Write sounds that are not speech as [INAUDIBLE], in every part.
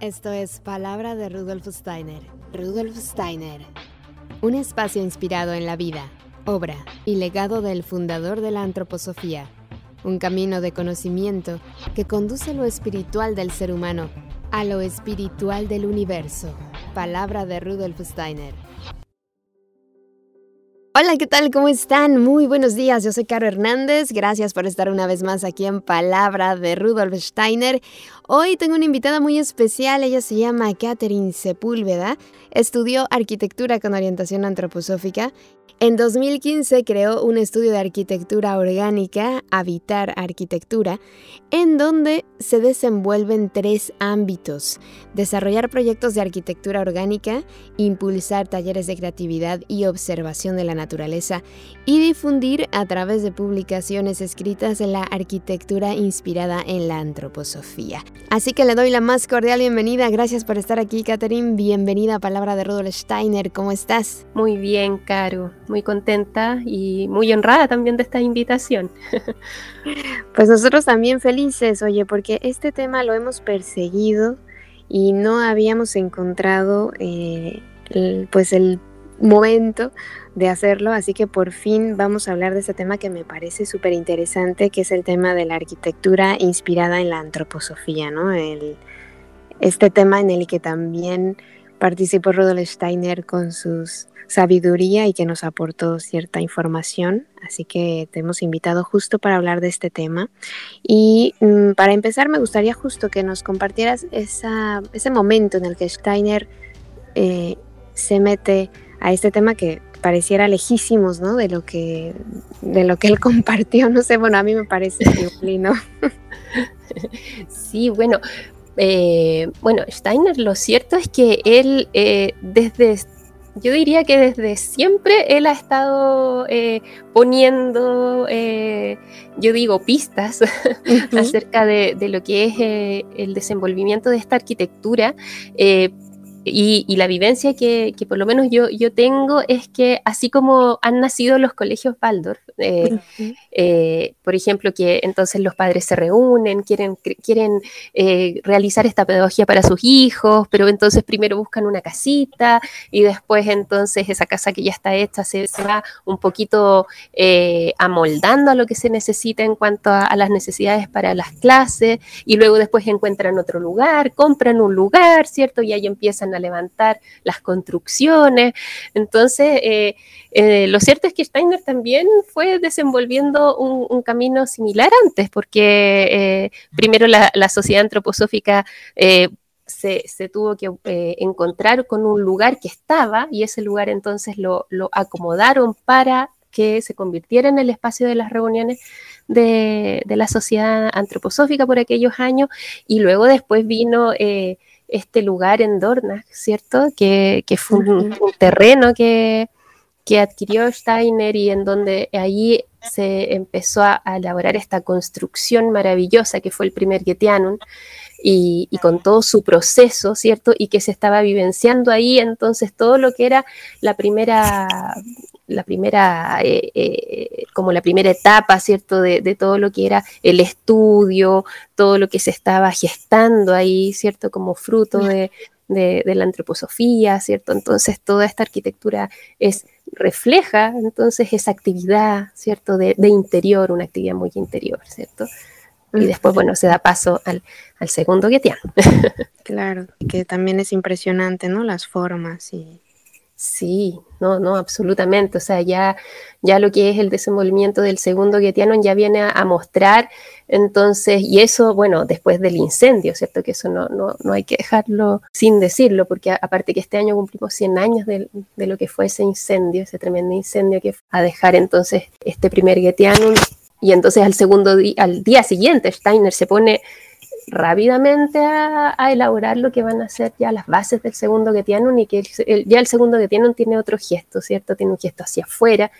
Esto es Palabra de Rudolf Steiner. Rudolf Steiner. Un espacio inspirado en la vida, obra y legado del fundador de la antroposofía. Un camino de conocimiento que conduce lo espiritual del ser humano a lo espiritual del universo. Palabra de Rudolf Steiner. Hola, ¿qué tal? ¿Cómo están? Muy buenos días. Yo soy Caro Hernández. Gracias por estar una vez más aquí en Palabra de Rudolf Steiner. Hoy tengo una invitada muy especial. Ella se llama Catherine Sepúlveda. Estudió arquitectura con orientación antroposófica en 2015 creó un estudio de arquitectura orgánica, Habitar Arquitectura, en donde se desenvuelven tres ámbitos. Desarrollar proyectos de arquitectura orgánica, impulsar talleres de creatividad y observación de la naturaleza y difundir a través de publicaciones escritas la arquitectura inspirada en la antroposofía. Así que le doy la más cordial bienvenida. Gracias por estar aquí, Catherine. Bienvenida a Palabra de Rudolf Steiner. ¿Cómo estás? Muy bien, Caro muy contenta y muy honrada también de esta invitación. [LAUGHS] Pues nosotros también felices, oye, porque este tema lo hemos perseguido y no habíamos encontrado eh, pues el momento de hacerlo, así que por fin vamos a hablar de este tema que me parece súper interesante, que es el tema de la arquitectura inspirada en la antroposofía, ¿no? Este tema en el que también participó Rudolf Steiner con sus sabiduría y que nos aportó cierta información. Así que te hemos invitado justo para hablar de este tema. Y mm, para empezar, me gustaría justo que nos compartieras ese momento en el que Steiner eh, se mete a este tema que pareciera lejísimos, ¿no? De lo que, de lo que él [LAUGHS] compartió. No sé, bueno, a mí me parece ¿no? [LAUGHS] Sí, bueno, eh, bueno, Steiner, lo cierto es que él eh, desde yo diría que desde siempre él ha estado eh, poniendo, eh, yo digo, pistas [LAUGHS] acerca de, lo que es eh, el desenvolvimiento de esta arquitectura y, la vivencia que, por lo menos yo, yo tengo es que así como han nacido los colegios Waldorf, eh, eh, por ejemplo, que entonces los padres se reúnen, quieren, quieren eh, realizar esta pedagogía para sus hijos, pero entonces primero buscan una casita y después entonces esa casa que ya está hecha se, va un poquito amoldando a lo que se necesita en cuanto a, a las necesidades para las clases y luego después encuentran otro lugar, compran un lugar, ¿cierto? Y ahí empiezan a levantar las construcciones. Entonces, eh, eh, lo cierto es que Steiner también fue desenvolviendo un, camino similar antes, porque eh, primero la, sociedad antroposófica se, tuvo que encontrar con un lugar que estaba y ese lugar entonces lo, acomodaron para que se convirtiera en el espacio de las reuniones de, la sociedad antroposófica por aquellos años y luego después vino este lugar en Dornach, ¿cierto? Que, fue un, terreno que, adquirió Steiner y en donde ahí se empezó a, elaborar esta construcción maravillosa que fue el primer Getianum y, y, con todo su proceso, ¿cierto? Y que se estaba vivenciando ahí, entonces todo lo que era la primera la primera, eh, eh, como la primera etapa, ¿cierto? De, todo lo que era el estudio, todo lo que se estaba gestando ahí, ¿cierto? Como fruto de, la antroposofía, ¿cierto? Entonces toda esta arquitectura es refleja entonces esa actividad, ¿cierto? De, interior, una actividad muy interior, ¿cierto? Y después, bueno, se da paso al, al segundo Guetián. [LAUGHS] Claro, que también es impresionante, ¿no? Las formas y Sí, no, no, absolutamente. O sea, ya, ya lo que es el desenvolvimiento del segundo Guetiano ya viene a, mostrar, entonces, y eso, bueno, después del incendio, ¿cierto? Que eso no, no, no hay que dejarlo sin decirlo, porque aparte que este año cumplimos 100 años de, de, lo que fue ese incendio, ese tremendo incendio que fue a dejar entonces este primer Guetiano, y entonces al segundo día, al día siguiente Steiner se pone rápidamente a, elaborar lo que van a ser ya las bases del segundo que tienen y que ya el segundo que tienen tiene otro gesto, ¿cierto? Tiene un gesto hacia afuera,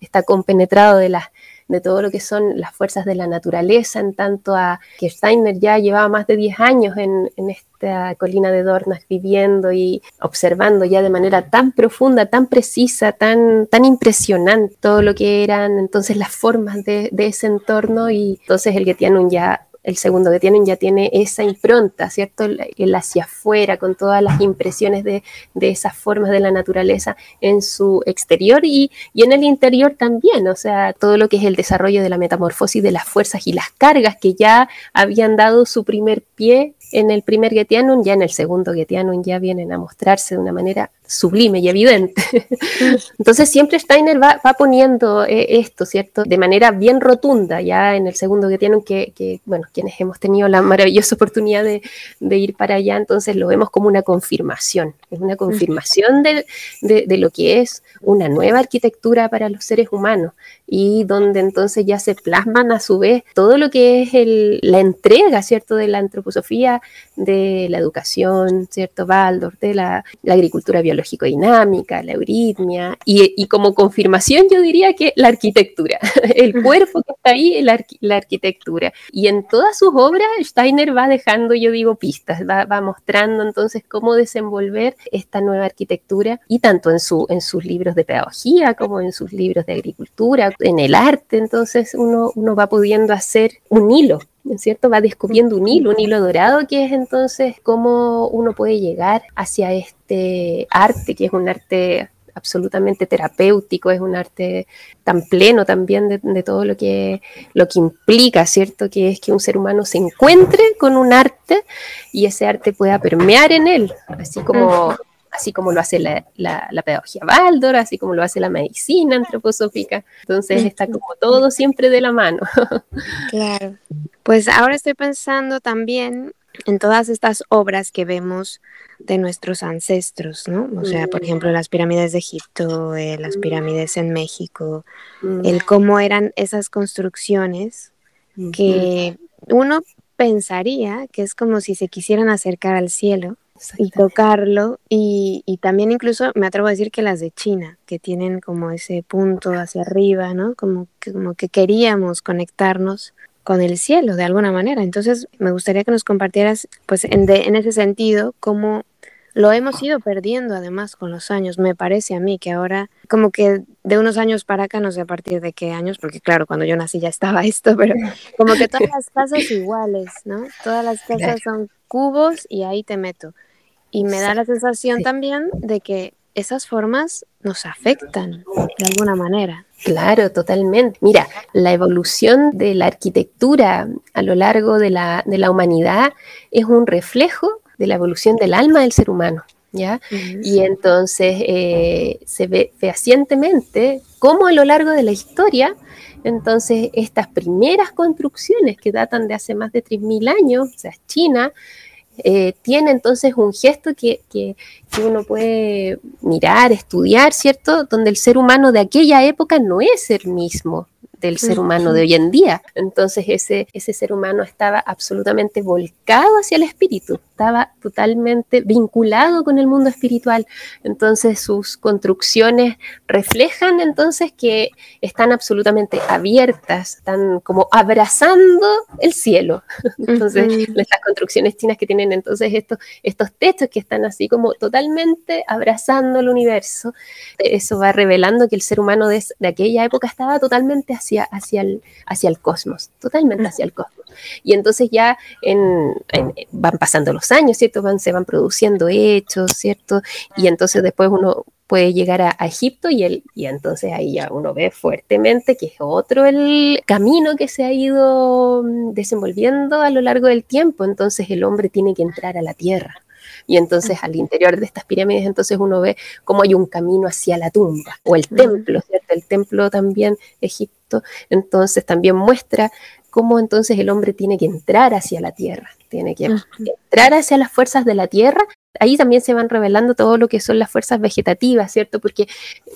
está compenetrado de las de todo lo que son las fuerzas de la naturaleza, en tanto a que Steiner ya llevaba más de 10 años en, esta colina de Dornas viviendo y observando ya de manera tan profunda, tan precisa, tan, tan impresionante todo lo que eran entonces las formas de, ese entorno y entonces el Getianum ya el segundo que tienen ya tiene esa impronta, ¿cierto? El hacia afuera, con todas las impresiones de, esas formas de la naturaleza en su exterior y, y, en el interior también, o sea, todo lo que es el desarrollo de la metamorfosis de las fuerzas y las cargas que ya habían dado su primer pie en el primer Getianum, ya en el segundo Getianum ya vienen a mostrarse de una manera sublime y evidente. [LAUGHS] Entonces siempre Steiner va, poniendo eh, esto, ¿cierto? De manera bien rotunda, ya en el segundo Getianum, que, que bueno, quienes hemos tenido la maravillosa oportunidad de, ir para allá, entonces lo vemos como una confirmación, es una confirmación de, de lo que es una nueva arquitectura para los seres humanos y donde entonces ya se plasman a su vez todo lo que es el, la entrega, ¿cierto?, de la antroposofía, de la educación, ¿cierto?, Baldor, de la, agricultura biológico-dinámica, la euritmia, y, como confirmación yo diría que la arquitectura, [LAUGHS] el cuerpo que está ahí, la, la arquitectura. Y en todas sus obras Steiner va dejando, yo digo, pistas, va, va, mostrando entonces cómo desenvolver esta nueva arquitectura, y tanto en, su, en sus libros de pedagogía como en sus libros de agricultura, en el arte, entonces uno, uno va pudiendo hacer un hilo, ¿no es cierto? Va descubriendo un hilo, un hilo dorado, que es entonces cómo uno puede llegar hacia este arte, que es un arte absolutamente terapéutico, es un arte tan pleno también de, todo lo que, lo que implica, ¿cierto? Que es que un ser humano se encuentre con un arte y ese arte pueda permear en él, así como así como lo hace la, la, pedagogía Baldor, así como lo hace la medicina antroposófica. Entonces está como todo siempre de la mano. [LAUGHS] Claro. Pues ahora estoy pensando también en todas estas obras que vemos de nuestros ancestros, ¿no? O sea, por ejemplo, las pirámides de Egipto, eh, las pirámides en México, el cómo eran esas construcciones que uno pensaría que es como si se quisieran acercar al cielo, y tocarlo. Y, y, también incluso me atrevo a decir que las de China, que tienen como ese punto hacia arriba, ¿no? Como que, como que queríamos conectarnos con el cielo de alguna manera. Entonces me gustaría que nos compartieras, pues en, en ese sentido, cómo lo hemos ido perdiendo además con los años. Me parece a mí que ahora, como que de unos años para acá, no sé a partir de qué años, porque claro, cuando yo nací ya estaba [LAUGHS] esto, pero como que todas las casas iguales, ¿no? Todas las casas son cubos y ahí te meto. Y me da la sensación también de que esas formas nos afectan de alguna manera. Claro, totalmente. Mira, la evolución de la arquitectura a lo largo de la, de la humanidad es un reflejo de la evolución del alma del ser humano. ¿Ya? Y entonces eh, se ve fehacientemente cómo a lo largo de la historia, entonces estas primeras construcciones que datan de hace más de 3.000 años, o sea, China, eh, tiene entonces un gesto que, que, uno puede mirar, estudiar, ¿cierto? Donde el ser humano de aquella época no es el mismo del ser humano de hoy en día. Entonces ese, ese ser humano estaba absolutamente volcado hacia el espíritu, estaba totalmente vinculado con el mundo espiritual. Entonces sus construcciones reflejan entonces que están absolutamente abiertas, están como abrazando el cielo. [LAUGHS] Entonces estas construcciones chinas que tienen entonces estos, estos techos que están así como totalmente abrazando el universo, eso va revelando que el ser humano de, de aquella época estaba totalmente así hacia, el, hacia el cosmos, totalmente hacia el cosmos. Y entonces ya van pasando los años, ¿cierto? Van, se van produciendo hechos, ¿cierto? Y entonces después uno puede llegar a, Egipto y, y entonces ahí ya uno ve fuertemente que es otro el camino que se ha ido mm, desenvolviendo a lo largo del tiempo. Entonces el hombre tiene que entrar a la tierra. Y entonces al interior de estas pirámides, entonces uno ve cómo hay un camino hacia la tumba o el templo, ¿cierto? El templo también Egipto, entonces también muestra cómo entonces el hombre tiene que entrar hacia la tierra, tiene que entrar hacia las fuerzas de la tierra. Ahí también se van revelando todo lo que son las fuerzas vegetativas, ¿cierto? Porque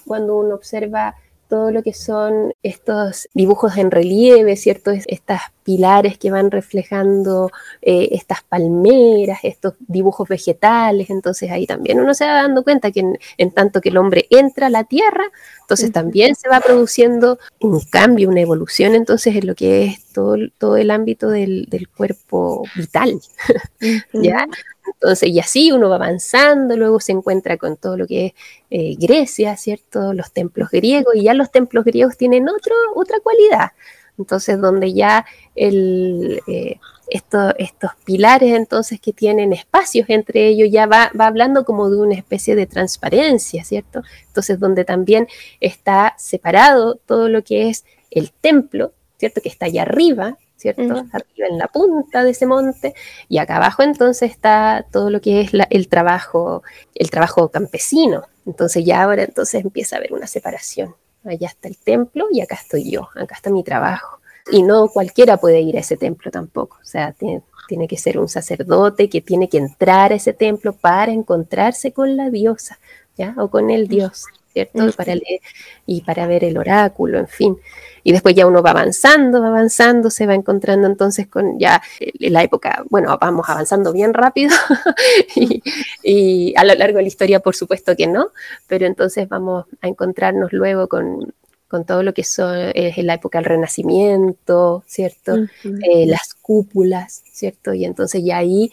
cuando uno observa todo lo que son estos dibujos en relieve, ¿cierto? Estas pilares que van reflejando eh, estas palmeras, estos dibujos vegetales, entonces ahí también uno se va dando cuenta que en, tanto que el hombre entra a la tierra, entonces también se va produciendo un cambio, una evolución, entonces en lo que es todo, todo el ámbito del, del cuerpo vital, [LAUGHS] ¿ya? Entonces, y así uno va avanzando, luego se encuentra con todo lo que es eh, Grecia, ¿cierto? Los templos griegos, y ya los templos griegos tienen otro, otra cualidad. Entonces, donde ya el, eh, estos, estos pilares entonces que tienen espacios entre ellos, ya va, va hablando como de una especie de transparencia, ¿cierto? Entonces donde también está separado todo lo que es el templo, ¿cierto? Que está allá arriba, ¿cierto? Arriba en la punta de ese monte y acá abajo entonces está todo lo que es el trabajo, el trabajo campesino. Entonces ya ahora entonces empieza a haber una separación. Allá está el templo y acá estoy yo, acá está mi trabajo. Y no cualquiera puede ir a ese templo tampoco. O sea, tiene, tiene que ser un sacerdote que tiene que entrar a ese templo para encontrarse con la diosa, ¿ya? O con el dios, ¿cierto? Para leer y para ver el oráculo, en fin. Y después ya uno va avanzando, va avanzando, se va encontrando entonces con ya en la época, bueno, vamos avanzando bien rápido [LAUGHS] y, y, a lo largo de la historia por supuesto que no, pero entonces vamos a encontrarnos luego con con todo lo que son, es la época del Renacimiento, ¿cierto? Eh, las cúpulas, ¿cierto? Y entonces ya ahí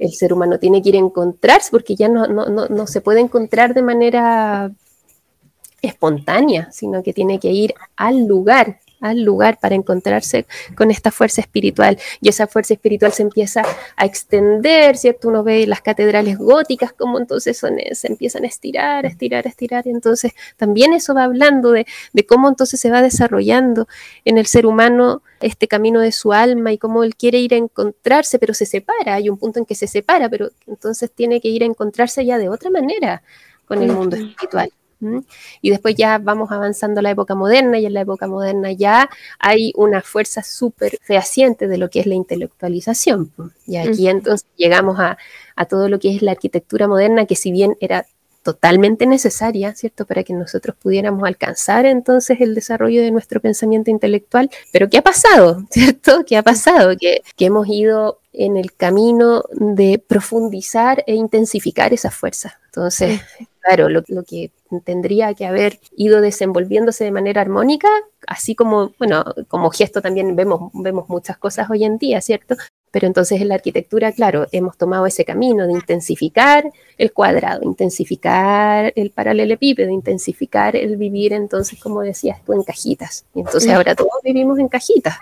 el ser humano tiene que ir a encontrarse, porque ya no, no, no, no se puede encontrar de manera espontánea, sino que tiene que ir al lugar, al lugar para encontrarse con esta fuerza espiritual. Y esa fuerza espiritual se empieza a extender, ¿cierto? Uno ve las catedrales góticas, como entonces son, se empiezan a estirar, a estirar, a estirar. Y entonces también eso va hablando de, de cómo entonces se va desarrollando en el ser humano este camino de su alma y cómo él quiere ir a encontrarse, pero se separa. Hay un punto en que se separa, pero entonces tiene que ir a encontrarse ya de otra manera con el mundo espiritual. Y después ya vamos avanzando a la época moderna y en la época moderna ya hay una fuerza súper fehaciente de lo que es la intelectualización. Y aquí entonces llegamos a, a todo lo que es la arquitectura moderna, que si bien era totalmente necesaria, ¿cierto? Para que nosotros pudiéramos alcanzar entonces el desarrollo de nuestro pensamiento intelectual. Pero ¿qué ha pasado? [LAUGHS] ¿Cierto? ¿Qué ha pasado? Que, que hemos ido en el camino de profundizar e intensificar esa fuerza. Entonces, claro, lo, lo, que tendría que haber ido desenvolviéndose de manera armónica, así como, bueno, como gesto también vemos, vemos muchas cosas hoy en día, ¿cierto? Pero entonces en la arquitectura, claro, hemos tomado ese camino de intensificar el cuadrado, intensificar el paralelepípedo, intensificar el vivir, entonces, como decías tú, en cajitas. Y entonces ahora todos vivimos en cajitas.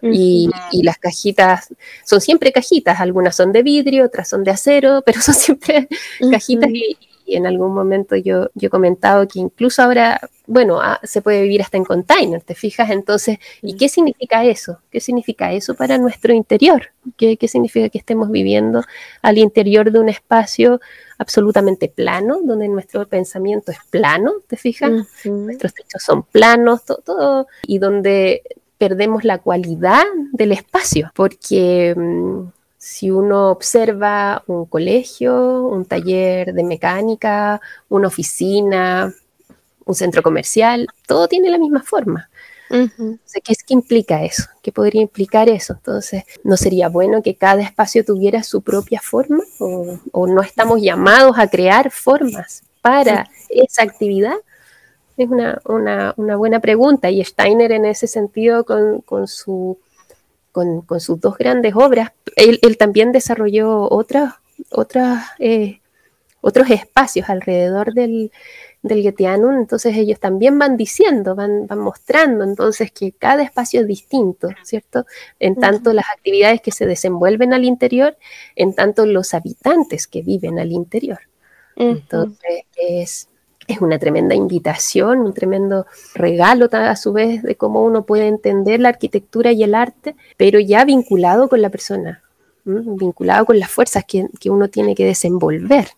Y, y, las cajitas son siempre cajitas, algunas son de vidrio, otras son de acero, [LAUGHS] pero son siempre cajitas y, y en algún momento yo, yo he comentado que incluso ahora, bueno, ah, se puede vivir hasta en container, ¿te fijas? Entonces, ¿y qué significa eso? ¿Qué significa eso para nuestro interior? ¿Qué, qué significa que estemos viviendo al interior de un espacio absolutamente plano, donde nuestro pensamiento es plano, ¿te fijas? Nuestros techos son planos, todo, todo, y donde perdemos la cualidad del espacio, porque... Mmm, si uno observa un colegio, un taller de mecánica, una oficina, un centro comercial, todo tiene la misma forma. ¿qué, es, ¿Qué implica eso? ¿Qué podría implicar eso? Entonces, ¿no sería bueno que cada espacio tuviera su propia forma? ¿O, no estamos llamados a crear formas para esa actividad? Es una, una, una, buena pregunta y Steiner en ese sentido con, con su con, sus dos grandes obras, él, también desarrolló otras, otras, eh, otros espacios alrededor del, del entonces ellos también van diciendo, van, van, mostrando entonces que cada espacio es distinto, ¿cierto? En tanto las actividades que se desenvuelven al interior, en tanto los habitantes que viven al interior. Entonces es, es una tremenda invitación, un tremendo regalo a su vez de cómo uno puede entender la arquitectura y el arte, pero ya vinculado con la persona, vinculado con las fuerzas que, que uno tiene que desenvolver.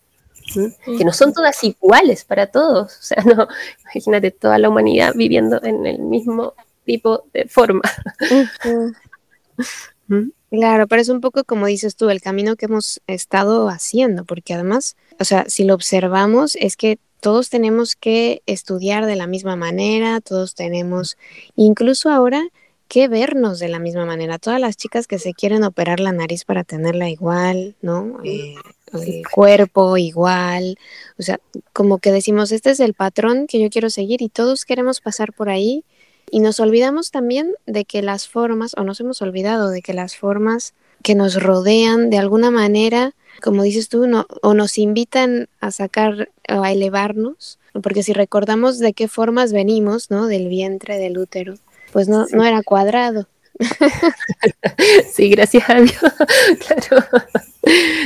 que no son todas iguales para todos, o sea, [LAUGHS] no, imagínate toda la humanidad viviendo en el mismo tipo de forma. Claro, pero es un poco como dices tú, el camino que hemos estado haciendo, porque además, o sea, si lo observamos, es que todos tenemos que estudiar de la misma manera, todos tenemos, incluso ahora, que vernos de la misma manera. Todas las chicas que se quieren operar la nariz para tenerla igual, ¿no? Eh, el cuerpo igual, o sea, como que decimos, este es el patrón que yo quiero seguir y todos queremos pasar por ahí y nos olvidamos también de que las formas, o nos hemos olvidado de que las formas que nos rodean de alguna manera como dices tú, no, o nos invitan a sacar o a elevarnos, porque si recordamos de qué formas venimos, ¿no? Del vientre, del útero, pues no, no era cuadrado, [LAUGHS] sí, gracias a Dios. [LAUGHS] claro.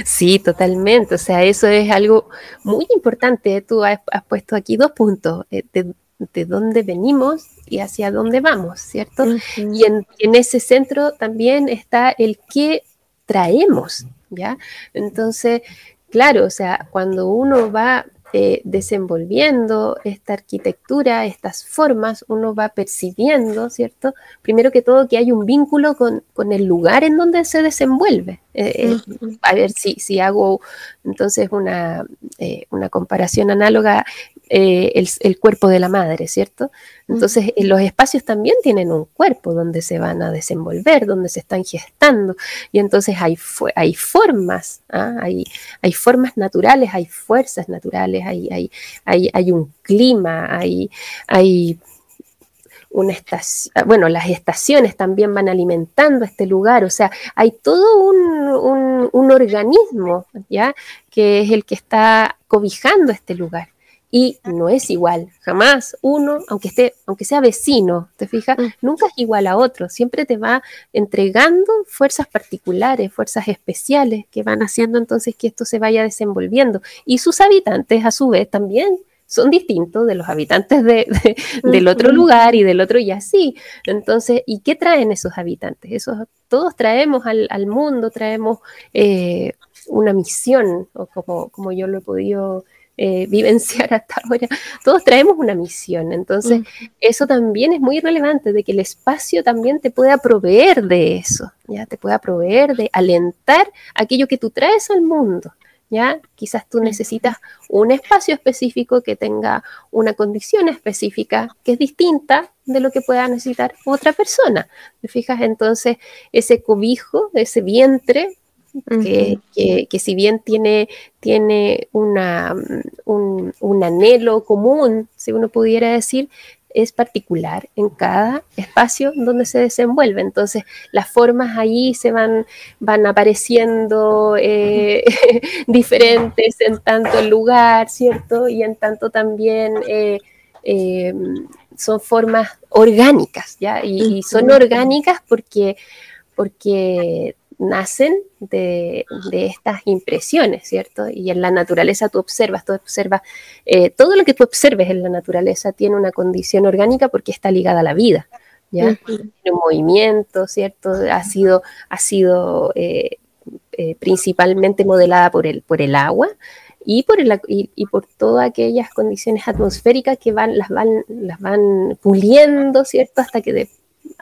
Sí, totalmente. O sea, eso es algo muy importante. Tú has, puesto aquí dos puntos. Eh, de, dónde venimos y hacia dónde vamos, ¿cierto? Y en, en, ese centro también está el qué traemos, ¿ya? Entonces, claro, o sea, cuando uno va eh, desenvolviendo esta arquitectura, estas formas, uno va percibiendo, ¿cierto? Primero que todo, que hay un vínculo con, el lugar en donde se desenvuelve. Eh, eh, a ver si, si hago entonces una, una comparación análoga eh, el, cuerpo de la madre, ¿cierto? Entonces, eh, los espacios también tienen un cuerpo donde se van a desenvolver, donde se están gestando, y entonces hay, hay formas, ¿ah? hay, hay, formas naturales, hay fuerzas naturales, hay, hay, hay, hay un clima, hay, hay una estación, bueno, las estaciones también van alimentando este lugar, o sea, hay todo un, un, organismo, ¿ya? Que es el que está cobijando este lugar y no es igual, jamás uno, aunque esté, aunque sea vecino, te fijas, mm. nunca es igual a otro, siempre te va entregando fuerzas particulares, fuerzas especiales que van haciendo entonces que esto se vaya desenvolviendo y sus habitantes a su vez también son distintos de los habitantes de, del otro lugar y del otro y así. Entonces, ¿y qué traen esos habitantes? Esos, todos traemos al, al mundo, traemos eh, una misión, o como, como yo lo he podido eh, [LAUGHS] vivenciar hasta ahora, todos traemos una misión. Entonces, eso también es muy relevante, de que el espacio también te pueda proveer de eso, ya te pueda proveer de alentar aquello que tú traes al mundo. ¿Ya? Quizás tú necesitas un espacio específico que tenga una condición específica que es distinta de lo que pueda necesitar otra persona. ¿Te fijas? Entonces, ese cobijo, ese vientre, que, si bien tiene, tiene una, un, anhelo común, si uno pudiera decir, es particular en cada espacio donde se desenvuelve. Entonces, las formas ahí se van, van apareciendo eh, [LAUGHS] diferentes en tanto el lugar, ¿cierto? Y en tanto también eh, eh, son formas orgánicas, ¿ya? Y, y son orgánicas porque, porque nacen de, estas impresiones, ¿cierto? Y en la naturaleza tú observas, tú observas, eh, todo lo que tú observes en la naturaleza tiene una condición orgánica porque está ligada a la vida, ¿ya? Tiene un movimiento, ¿cierto? Ha sido, ha sido eh, eh, principalmente modelada por el, por el agua, y por, el, y, por todas aquellas condiciones atmosféricas que van, las, van, las van puliendo, ¿cierto? Hasta que de,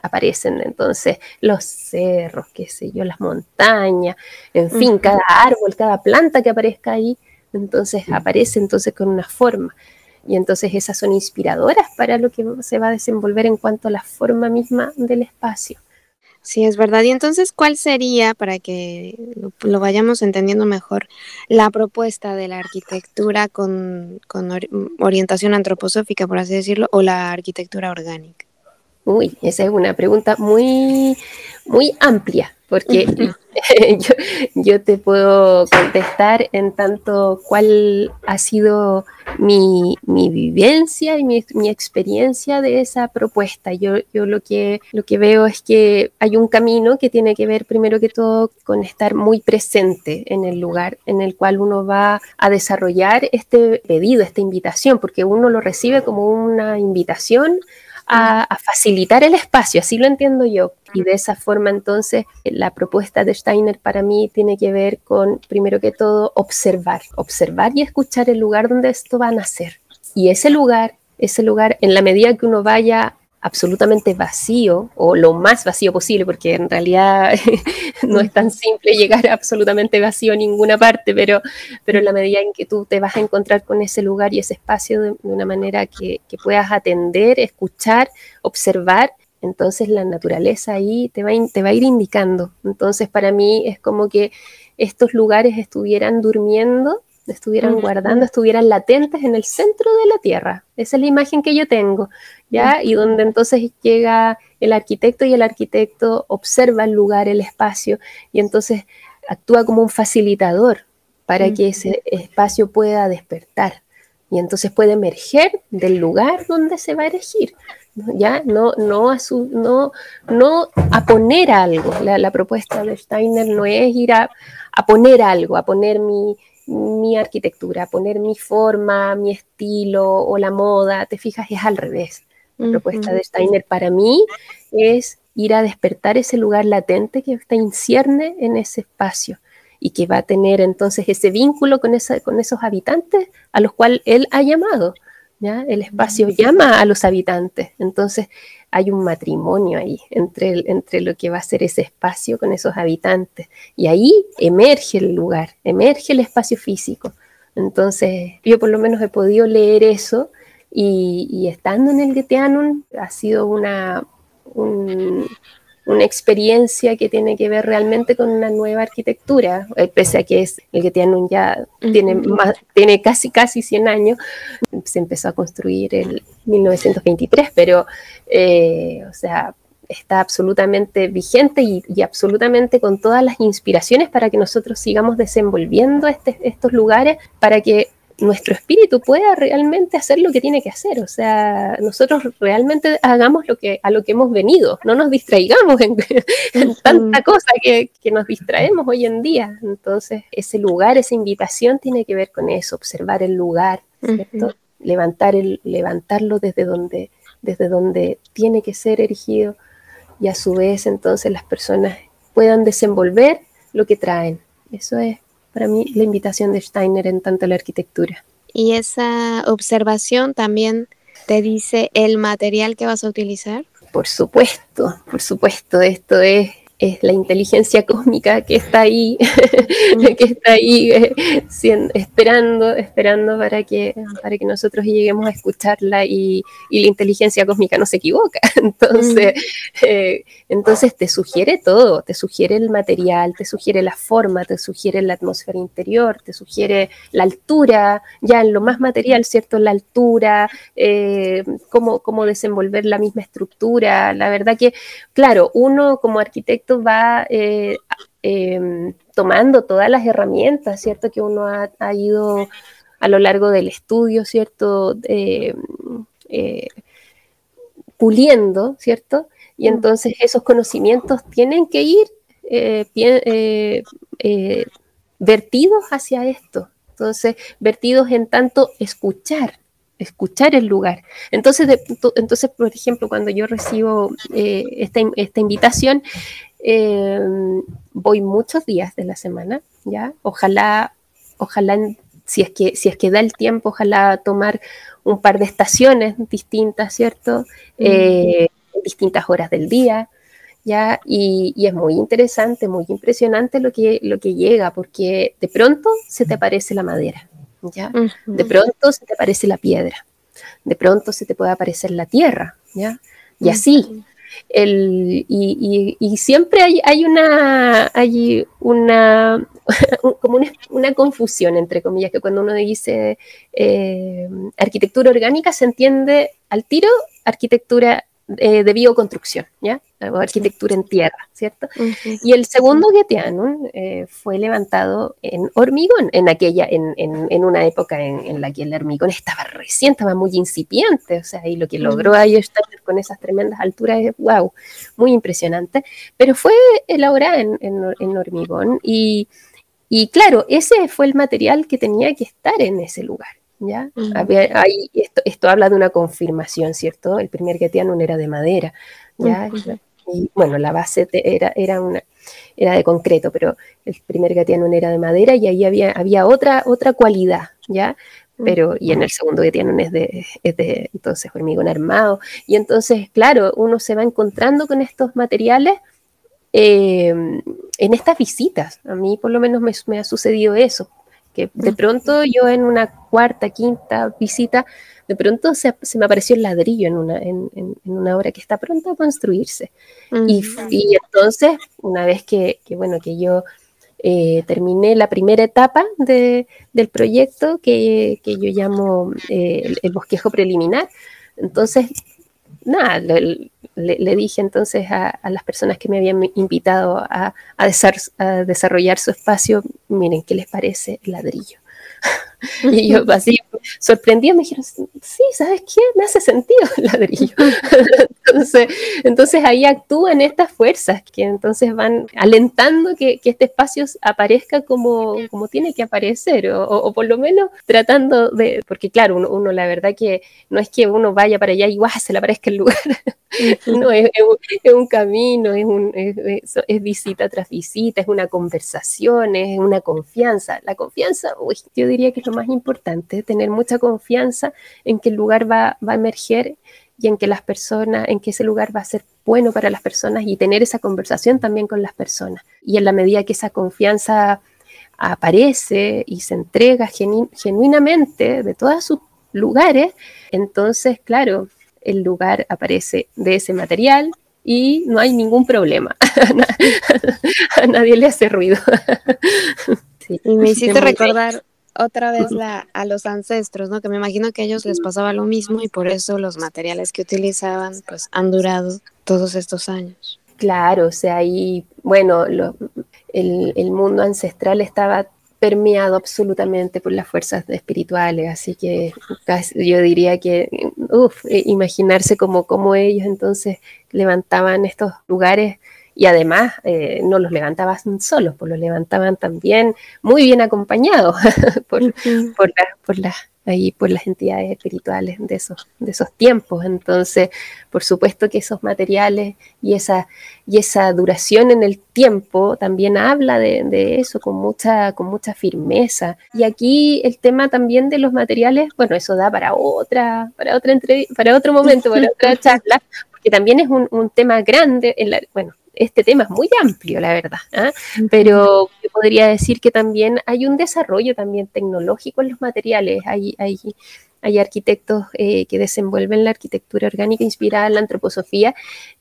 aparecen entonces los cerros, qué sé yo, las montañas, en fin, cada árbol, cada planta que aparezca ahí, entonces aparece entonces con una forma. Y entonces esas son inspiradoras para lo que se va a desenvolver en cuanto a la forma misma del espacio. Sí, es verdad. Y entonces, ¿cuál sería, para que lo, vayamos entendiendo mejor, la propuesta de la arquitectura con, con orientación antroposófica, por así decirlo, o la arquitectura orgánica? Uy, esa es una pregunta muy, muy amplia, porque [LAUGHS] yo, te puedo contestar en tanto cuál ha sido mi, vivencia y mi, experiencia de esa propuesta. Yo, yo lo, que, lo que veo es que hay un camino que tiene que ver primero que todo con estar muy presente en el lugar en el cual uno va a desarrollar este pedido, esta invitación, porque uno lo recibe como una invitación a, facilitar el espacio, así lo entiendo yo. Y de esa forma entonces la propuesta de Steiner para mí tiene que ver con, primero que todo, observar, observar y escuchar el lugar donde esto va a nacer. Y ese lugar, ese lugar, en la medida que uno vaya absolutamente vacío o lo más vacío posible, porque en realidad [LAUGHS] no es tan simple llegar [LAUGHS] absolutamente vacío a ninguna parte, pero, pero en la medida en que tú te vas a encontrar con ese lugar y ese espacio de, una manera que, puedas atender, escuchar, observar, entonces la naturaleza ahí te va, te va a ir indicando. Entonces para mí es como que estos lugares estuvieran durmiendo estuvieran guardando, estuvieran latentes en el centro de la Tierra. Esa es la imagen que yo tengo, ¿ya? Y donde entonces llega el arquitecto y el arquitecto observa el lugar, el espacio, y entonces actúa como un facilitador para que ese espacio pueda despertar. Y entonces puede emerger del lugar donde se va a erigir. ¿ya? No, no, a, su, no, no a poner algo. La, propuesta de Steiner no es ir a, poner algo, a poner mi, mi, arquitectura, poner mi forma, mi estilo o la moda. Te fijas, es al revés. La propuesta de Steiner para mí es ir a despertar ese lugar latente que está incierne en ese espacio y que va a tener entonces ese vínculo con, esa, con esos habitantes a los cuales él ha llamado. El espacio llama a los habitantes, entonces hay un matrimonio ahí entre, entre lo que va a ser ese espacio con esos habitantes y ahí emerge el lugar, emerge el espacio físico. Entonces yo por lo menos he podido leer eso y, estando en el Geteanum ha sido una, una experiencia que tiene que ver realmente con una nueva arquitectura, eh, pese a que es el que tiene ya tiene, más, tiene casi casi 100 años, se empezó a construir en 1923, pero, eh, o sea, está absolutamente vigente y, absolutamente con todas las inspiraciones para que nosotros sigamos desenvolviendo este, estos lugares, para que nuestro espíritu pueda realmente hacer lo que tiene que hacer. O sea, nosotros realmente hagamos lo que, a lo que hemos venido, no nos distraigamos [LAUGHS] en, tanta cosa que, nos distraemos hoy en día. Entonces, ese lugar, esa invitación tiene que ver con eso, observar el lugar, Levantar el, levantarlo desde donde, desde donde tiene que ser erigido y a su vez entonces las personas puedan desenvolver lo que traen. Eso es para mí la invitación de Steiner en tanto la arquitectura. Y esa observación también te dice el material que vas a utilizar. Por supuesto, por supuesto, esto es es la inteligencia cósmica que está ahí, [LAUGHS] que está ahí eh, esperando, esperando para que, para que nosotros lleguemos a escucharla y, la inteligencia cósmica no se equivoca. [LAUGHS] Entonces, eh, entonces te sugiere todo, te sugiere el material, te sugiere la forma, te sugiere la atmósfera interior, te sugiere la altura, ya en lo más material, ¿cierto? La altura, eh, cómo, cómo desenvolver la misma estructura. La verdad que, claro, uno como arquitecto va eh, em, tomando todas las herramientas, ¿cierto? Que uno ha, ido a lo largo del estudio, ¿cierto? Eh, puliendo, ¿cierto? Y mm. entonces esos conocimientos tienen que ir eh, vertidos hacia esto. Entonces, vertidos en tanto escuchar, escuchar el lugar. Entonces, entonces por ejemplo, cuando yo recibo esta, esta, invitación, Em, voy muchos días de la semana, ¿ya? Ojalá, ojalá, si es, que, si es que da el tiempo, ojalá tomar un par de estaciones distintas, ¿cierto? Eh, distintas horas del día, ¿ya? Y, es muy interesante, muy impresionante lo que, lo que llega, porque de pronto se te aparece la madera, ¿ya? De pronto se te aparece la piedra, de pronto se te puede aparecer la tierra, ¿ya? Y así, el, y, siempre hay, hay, una, hay una, [LAUGHS] como una, confusión, entre comillas, que cuando uno dice eh, arquitectura orgánica se entiende al tiro arquitectura eh, de bioconstrucción, ¿ya? O arquitectura en tierra, ¿cierto? Y el segundo Getianum eh, fue levantado en hormigón, en aquella, en, en, una época en, la que el hormigón estaba recién, estaba muy incipiente, o sea, y lo que logró Einstein con esas tremendas alturas es, wow, muy impresionante, pero fue elaborada en, hormigón y, y claro, ese fue el material que tenía que estar en ese lugar. ¿Ya? esto, habla de una confirmación, ¿cierto? El primer no era de madera, ¿ya? Y bueno, la base era, era, una, era de concreto, pero el primer no era de madera y ahí había, había otra, otra cualidad, ¿ya? Pero, y en el segundo Gatiano es de, es de, entonces, hormigón armado. Y entonces, claro, uno se va encontrando con estos materiales eh, en estas visitas. A mí por lo menos me, me ha sucedido eso que de pronto yo en una cuarta, quinta visita, de pronto se, me apareció el ladrillo en una, en, una obra que está pronta a construirse. y, entonces, una vez que, bueno, que yo eh, terminé la primera etapa del proyecto, que, yo llamo eh, el, bosquejo preliminar, entonces, nada, le, dije entonces a, las personas que me habían invitado a, a, desarrollar su espacio, miren, ¿qué les parece el ladrillo? [LAUGHS] Y yo [LAUGHS] así sorprendida me dijeron, sí, ¿sabes qué? Me hace sentido el ladrillo. [LAUGHS] entonces, entonces ahí actúan estas fuerzas que entonces van alentando que, este espacio aparezca como, como tiene que aparecer, o, por lo menos tratando de, porque claro, uno, la verdad que no es que uno vaya para allá y ¡guau! se le aparezca el lugar. no, es, un camino, es, un, es, visita tras visita, es una conversación, es una confianza. La confianza, uy, yo diría que es lo más importante, tener mucha confianza en que el lugar va, va a emerger y en que las personas, en que ese lugar va a ser bueno para las personas y tener esa conversación también con las personas. Y en la medida que esa confianza aparece y se entrega genuinamente de todos sus lugares, entonces, claro, el lugar aparece de ese material y no hay ningún problema. [LAUGHS] [LAUGHS] a nadie le hace ruido. [LAUGHS] y me hiciste recordar otra vez la, a los ancestros, ¿no? Que me imagino que a ellos les pasaba lo mismo y por eso los materiales que utilizaban pues han durado todos estos años. Claro, o sea, ahí, bueno, el, el, mundo ancestral estaba permeado absolutamente por las fuerzas espirituales, así que yo diría que, uff, eh, imaginarse como, como ellos entonces levantaban estos lugares y además eh, no los levantaban solos, pues los levantaban también muy bien acompañados [LAUGHS] por, por, por, ahí por las entidades espirituales de esos, de esos tiempos. Entonces, por supuesto que esos materiales y esa, y esa duración en el tiempo también habla de, eso con mucha, con mucha firmeza. Y aquí el tema también de los materiales, bueno, eso da para otra, para otra para otro momento, para otra [LAUGHS] charla, porque también es un, un tema grande, en la, bueno, este tema es muy amplio, la verdad, ¿ah? pero yo podría decir que también hay un desarrollo también tecnológico en los materiales, hay, hay, hay arquitectos eh, que desenvuelven la arquitectura orgánica inspirada en la antroposofía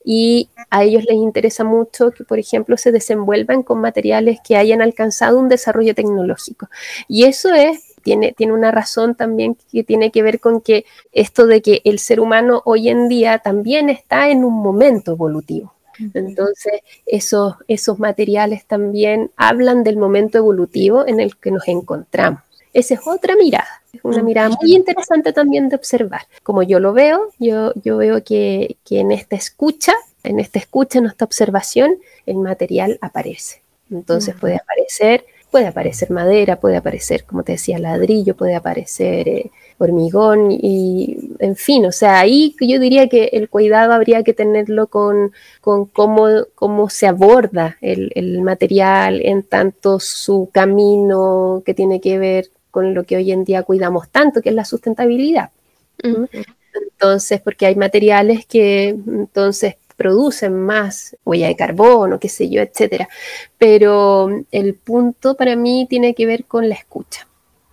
y a ellos les interesa mucho que, por ejemplo, se desenvuelvan con materiales que hayan alcanzado un desarrollo tecnológico. Y eso es tiene, tiene, una razón también que tiene que ver con que esto de que el ser humano hoy en día también está en un momento evolutivo. Entonces, esos, esos materiales también hablan del momento evolutivo en el que nos encontramos. Esa es otra mirada, es una mirada muy interesante también de observar. Como yo lo veo, yo, yo veo que, que en esta escucha, en esta escucha, en esta observación, el material aparece. Entonces puede aparecer puede aparecer madera, puede aparecer, como te decía, ladrillo, puede aparecer eh, hormigón y, en fin, o sea, ahí yo diría que el cuidado habría que tenerlo con, con cómo, cómo se aborda el, material en tanto su camino que tiene que ver con lo que hoy en día cuidamos tanto, que es la sustentabilidad. Entonces, porque hay materiales que entonces producen más huella de carbono, qué sé yo, etcétera. Pero el punto para mí tiene que ver con la escucha.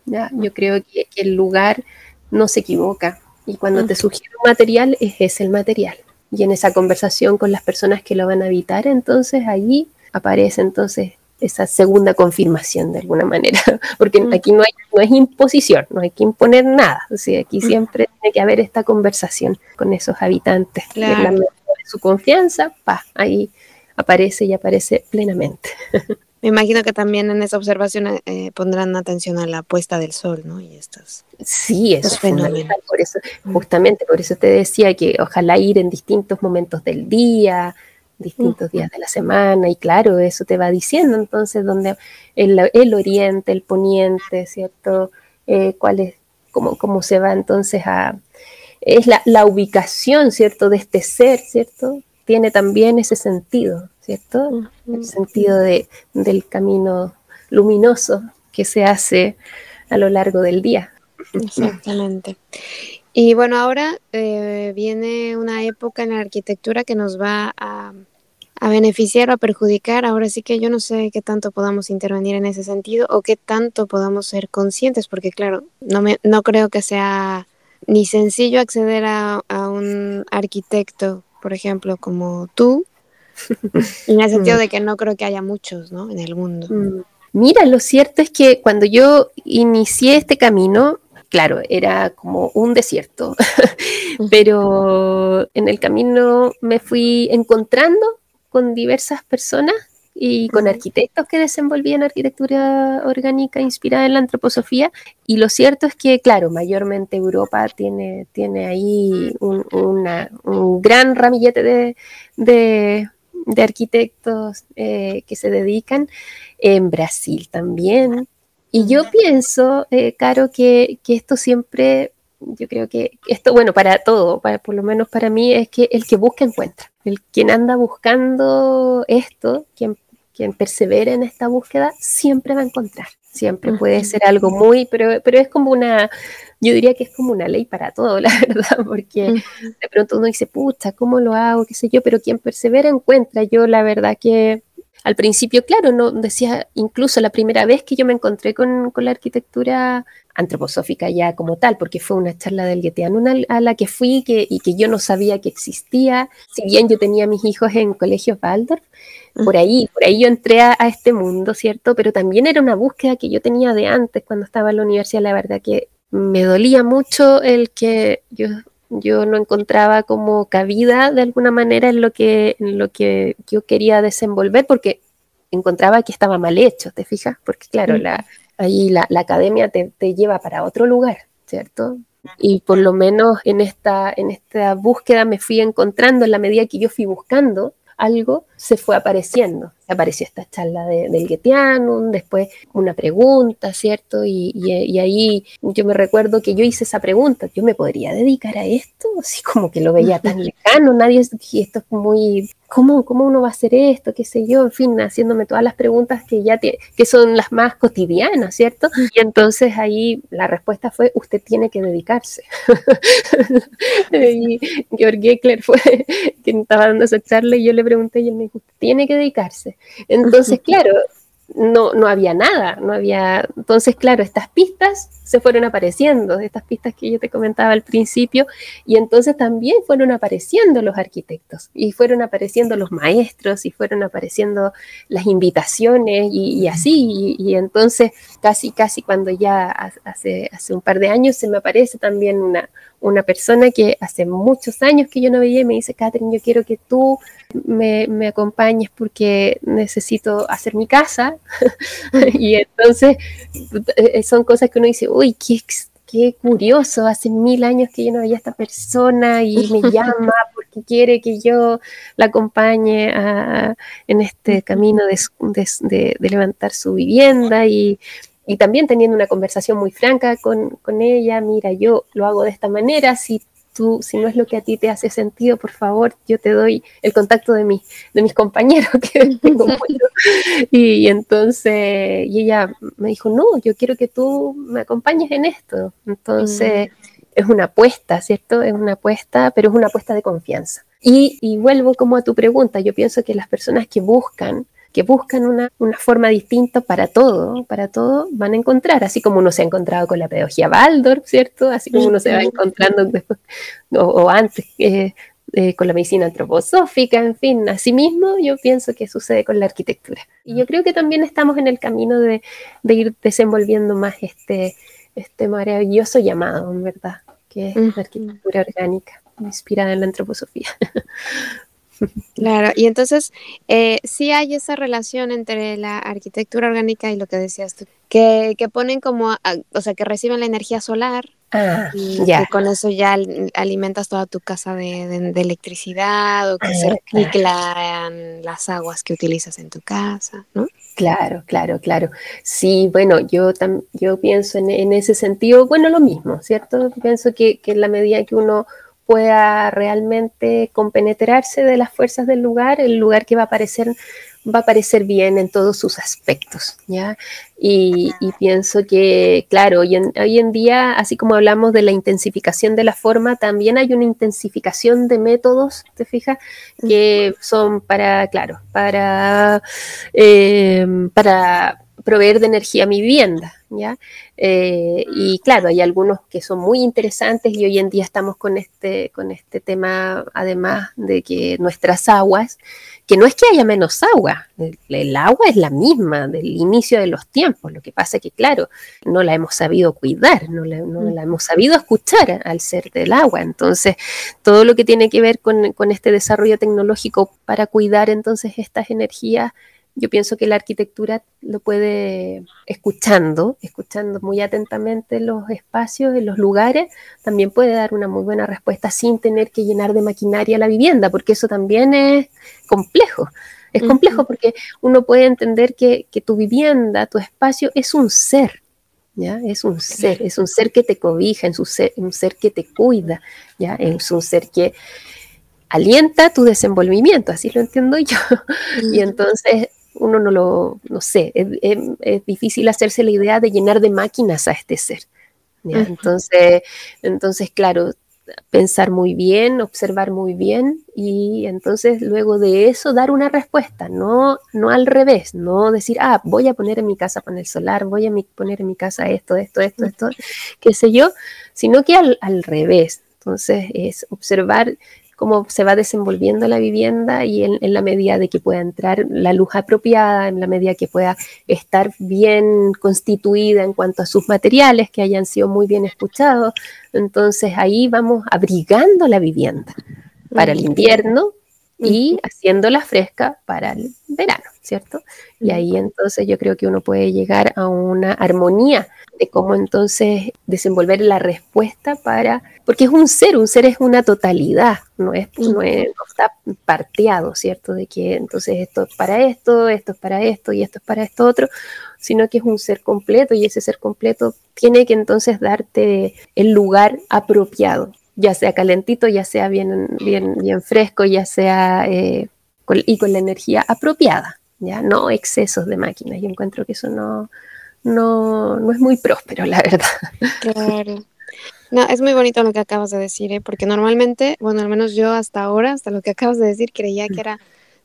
Yo creo que, el lugar no se equivoca. Y cuando te sugiere un material es ese el material. Y en esa conversación con las personas que lo van a habitar, entonces ahí aparece entonces esa segunda confirmación de alguna manera, [LAUGHS] porque aquí no hay, no es imposición, no hay que imponer nada, o sea, aquí siempre tiene que haber esta conversación con esos habitantes. Su confianza, pa, ahí aparece y aparece plenamente. [LAUGHS] Me imagino que también en esa observación eh, pondrán atención a la puesta del sol, ¿no? Y estas. Sí, eso es fundamental. Por eso, justamente por eso te decía que ojalá ir en distintos momentos del día, distintos días de la semana, y claro, eso te va diciendo entonces dónde el, oriente, el poniente, ¿cierto? Eh, cuál es, cómo, cómo se va entonces a, es la, ubicación, ¿cierto?, de este ser, ¿cierto? Tiene también ese sentido, ¿cierto? El sentido de, del camino luminoso que se hace a lo largo del día. Exactamente. Y bueno, ahora eh, viene una época en la arquitectura que nos va a, a, beneficiar o a perjudicar. Ahora sí que yo no sé qué tanto podamos intervenir en ese sentido o qué tanto podamos ser conscientes, porque claro, no, me, no creo que sea ni sencillo acceder a, un arquitecto, por ejemplo, como tú, en el sentido de que no creo que haya muchos, ¿no? En el mundo. Mm. Mira, lo cierto es que cuando yo inicié este camino, claro, era como un desierto, [LAUGHS] pero en el camino me fui encontrando con diversas personas y con arquitectos que desenvolvían arquitectura orgánica inspirada en la antroposofía. Y lo cierto es que, claro, mayormente Europa tiene, tiene ahí un, gran ramillete de, de, arquitectos eh, que se dedican. En Brasil también. Y yo pienso, eh, Caro, que, que esto siempre yo creo que esto, bueno, para todo, para, por lo menos para mí, es que el que busca encuentra. El quien anda buscando esto, quien, quien persevera en esta búsqueda, siempre va a encontrar. Siempre puede ser algo muy, pero, pero es como una, yo diría que es como una ley para todo, [LAUGHS] la verdad, porque de pronto uno dice, pucha, ¿cómo lo hago? ¿Qué sé yo? Pero quien persevera encuentra. Yo la verdad que al principio, claro, no decía, incluso la primera vez que yo me encontré con, con la arquitectura antroposófica ya como tal, porque fue una charla del Goetheano a la que fui que, y que yo no sabía que existía, si bien yo tenía mis hijos en colegios Waldorf, por ahí, por ahí yo entré a, este mundo, ¿cierto? Pero también era una búsqueda que yo tenía de antes cuando estaba en la universidad, la verdad que me dolía mucho el que yo, yo no encontraba como cabida de alguna manera en lo que, en lo que yo quería desenvolver, porque encontraba que estaba mal hecho, ¿te fijas? Porque claro, la, ahí la, academia te, lleva para otro lugar, ¿cierto? Y por lo menos en esta, en esta búsqueda me fui encontrando en la medida que yo fui buscando algo, se fue apareciendo. Apareció esta charla del Getianum, después una pregunta, ¿cierto? Y, y, ahí yo me recuerdo que yo hice esa pregunta, ¿yo me podría dedicar a esto? Así como que lo veía tan [LAUGHS] lejano, nadie, esto es muy ¿cómo, uno va a hacer esto? ¿Qué sé yo? En fin, haciéndome todas las preguntas que ya que son las más cotidianas, ¿cierto? Y entonces ahí la respuesta fue, usted tiene que dedicarse. [LAUGHS] y Georg Geckler fue [LAUGHS] quien estaba dando esa charla y yo le pregunté y él me tiene que dedicarse. Entonces, [LAUGHS] claro, no, no había nada, no había... Entonces, claro, estas pistas se fueron apareciendo, estas pistas que yo te comentaba al principio, y entonces también fueron apareciendo los arquitectos, y fueron apareciendo los maestros, y fueron apareciendo las invitaciones, y, así, y, entonces casi, casi cuando ya hace, hace un par de años se me aparece también una, una persona que hace muchos años que yo no veía y me dice, Catherine, yo quiero que tú me, me acompañes porque necesito hacer mi casa. [LAUGHS] y entonces eh, son cosas que uno dice, uy, qué, qué curioso, hace mil años que yo no veía a esta persona y me [LAUGHS] llama porque quiere que yo la acompañe en este camino de, levantar su vivienda y, también teniendo una conversación muy franca con, con, ella, mira, yo lo hago de esta manera, si tú, si no es lo que a ti te hace sentido, por favor, yo te doy el contacto de, mi, de mis compañeros [LAUGHS] que tengo y, entonces, y ella me dijo, no, yo quiero que tú me acompañes en esto. Entonces, mm. es una apuesta, ¿cierto? Es una apuesta, pero es una apuesta de confianza. Y, y vuelvo como a tu pregunta, yo pienso que las personas que buscan que buscan una, forma distinta para todo, para todo, van a encontrar, así como uno se ha encontrado con la pedagogía Waldorf, ¿cierto? Así como uno se va encontrando después, o, antes eh, eh, con la medicina antroposófica, en fin, así mismo yo pienso que sucede con la arquitectura. Y yo creo que también estamos en el camino de, ir desenvolviendo más este, este maravilloso llamado, en verdad, que es la arquitectura orgánica, inspirada en la antroposofía. [LAUGHS] Claro, y entonces eh, sí hay esa relación entre la arquitectura orgánica y lo que decías tú, que, ponen como, o sea, que reciben la energía solar ah, y que con eso ya alimentas toda tu casa de, electricidad o que se ah, reciclan las aguas que utilizas en tu casa, ¿no? Claro, claro, claro. Sí, bueno, yo, yo pienso en, ese sentido, bueno, lo mismo, ¿cierto? Pienso que, que en la medida que uno pueda realmente compenetrarse de las fuerzas del lugar, el lugar que va a aparecer va a aparecer bien en todos sus aspectos, ¿ya? Y, pienso que, claro, hoy en, hoy en, día, así como hablamos de la intensificación de la forma, también hay una intensificación de métodos, ¿te fijas? Que son para, claro, para, eh, para proveer de energía a mi vivienda, ¿ya? Eh, y claro, hay algunos que son muy interesantes y hoy en día estamos con este, con este tema, además de que nuestras aguas, que no es que haya menos agua, el, agua es la misma del inicio de los tiempos, lo que pasa es que, claro, no la hemos sabido cuidar, no la, no la hemos sabido escuchar al ser del agua, entonces todo lo que tiene que ver con, con este desarrollo tecnológico para cuidar entonces estas energías yo pienso que la arquitectura lo puede, escuchando, escuchando muy atentamente los espacios, en los lugares, también puede dar una muy buena respuesta sin tener que llenar de maquinaria la vivienda, porque eso también es complejo. Es complejo porque uno puede entender que, tu vivienda, tu espacio es un ser, ¿ya? Es un ser, es un ser que te cobija, es un ser, un ser que te cuida, ¿ya? Es un ser que alienta tu desenvolvimiento, así lo entiendo yo. [LAUGHS] Y entonces uno no lo, no sé, es, difícil hacerse la idea de llenar de máquinas a este ser. Entonces, entonces, claro, pensar muy bien, observar muy bien y entonces luego de eso dar una respuesta, no, no al revés, no decir, ah, voy a poner en mi casa panel solar, voy a poner en mi casa esto, esto, esto, esto, qué sé yo, sino que al, al revés. Entonces es observar cómo se va desenvolviendo la vivienda y en, la medida de que pueda entrar la luz apropiada, en la medida que pueda estar bien constituida en cuanto a sus materiales, que hayan sido muy bien escuchados. Entonces ahí vamos abrigando la vivienda para el invierno y haciéndola fresca para el verano, ¿cierto? Y ahí entonces yo creo que uno puede llegar a una armonía de cómo entonces desenvolver la respuesta para, porque es un ser, un ser es una totalidad, no es, no, está parteado, ¿cierto? De que entonces esto es para esto, esto es para esto y esto es para esto otro, sino que es un ser completo y ese ser completo tiene que entonces darte el lugar apropiado, ya sea calentito, ya sea bien, bien, bien fresco, ya sea eh, y con la energía apropiada, ya no excesos de máquinas. Yo encuentro que eso no, no, no es muy próspero, la verdad. Claro. No, es muy bonito lo que acabas de decir, ¿eh? porque normalmente, bueno, al menos yo hasta ahora, hasta lo que acabas de decir, creía que era,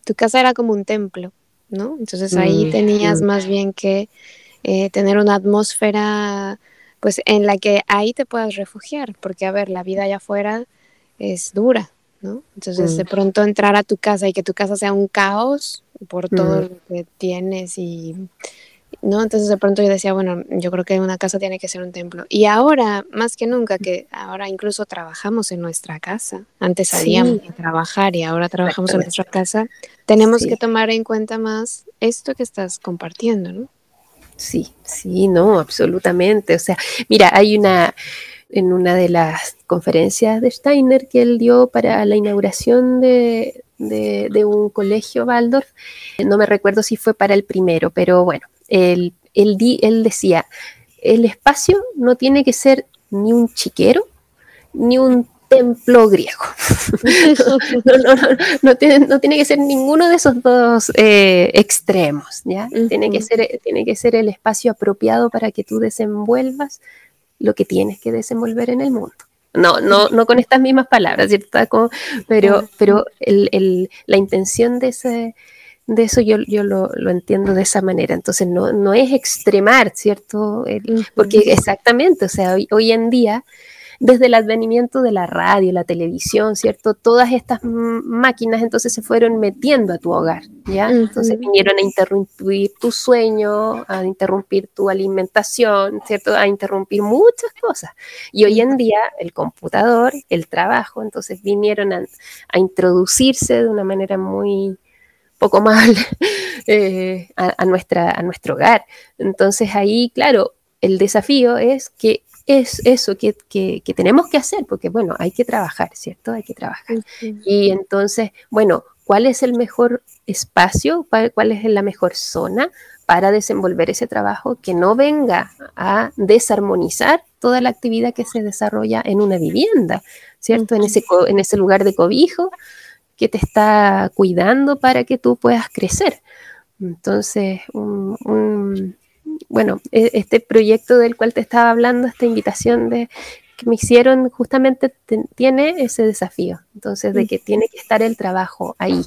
tu casa era como un templo, ¿no? Entonces ahí mm, tenías mm. más bien que eh, tener una atmósfera, pues en la que ahí te puedas refugiar, porque a ver, la vida allá afuera es dura, ¿no? Entonces de mm. pronto entrar a tu casa y que tu casa sea un caos por todo lo que tienes y ¿no? Entonces de pronto yo decía, bueno, yo creo que una casa tiene que ser un templo. Y ahora, más que nunca, que ahora incluso trabajamos en nuestra casa, antes salíamos a trabajar y ahora trabajamos en nuestra casa, tenemos que tomar en cuenta más esto que estás compartiendo, ¿no? Sí, sí, no, absolutamente. O sea, mira, hay una, en una de las conferencias de Steiner que él dio para la inauguración de, de, un colegio Waldorf, no me recuerdo si fue para el primero, pero bueno, él, él, decía, el espacio no tiene que ser ni un chiquero, ni un templo griego. [LAUGHS] no, tiene, que ser ninguno de esos dos eh, extremos, ¿ya? tiene, que ser, tiene que ser el espacio apropiado para que tú desenvuelvas lo que tienes que desenvolver en el mundo. No, no, no con estas mismas palabras, ¿cierto? pero, pero la intención de ese, de eso yo, yo lo, entiendo de esa manera. Entonces no, no es extremar, ¿cierto? porque exactamente, o sea, hoy, en día, desde el advenimiento de la radio, la televisión, ¿cierto? Todas estas máquinas entonces se fueron metiendo a tu hogar, ¿ya? Entonces vinieron a interrumpir tu sueño, a interrumpir tu alimentación, ¿cierto? A interrumpir muchas cosas. Y hoy en día el computador, el trabajo, entonces vinieron a, a introducirse de una manera muy poco mal [LAUGHS] eh, a, nuestra, a nuestro hogar. Entonces ahí, claro, el desafío es que es eso que, tenemos que hacer, porque bueno, hay que trabajar, ¿cierto? Hay que trabajar. Y entonces, bueno, ¿cuál es el mejor espacio? ¿Cuál es la mejor zona para desenvolver ese trabajo que no venga a desarmonizar toda la actividad que se desarrolla en una vivienda, ¿cierto? En ese, en ese lugar de cobijo que te está cuidando para que tú puedas crecer. Entonces, bueno, e, este proyecto del cual te estaba hablando, esta invitación de, que me hicieron, justamente tiene ese desafío, entonces, de que tiene que estar el trabajo ahí.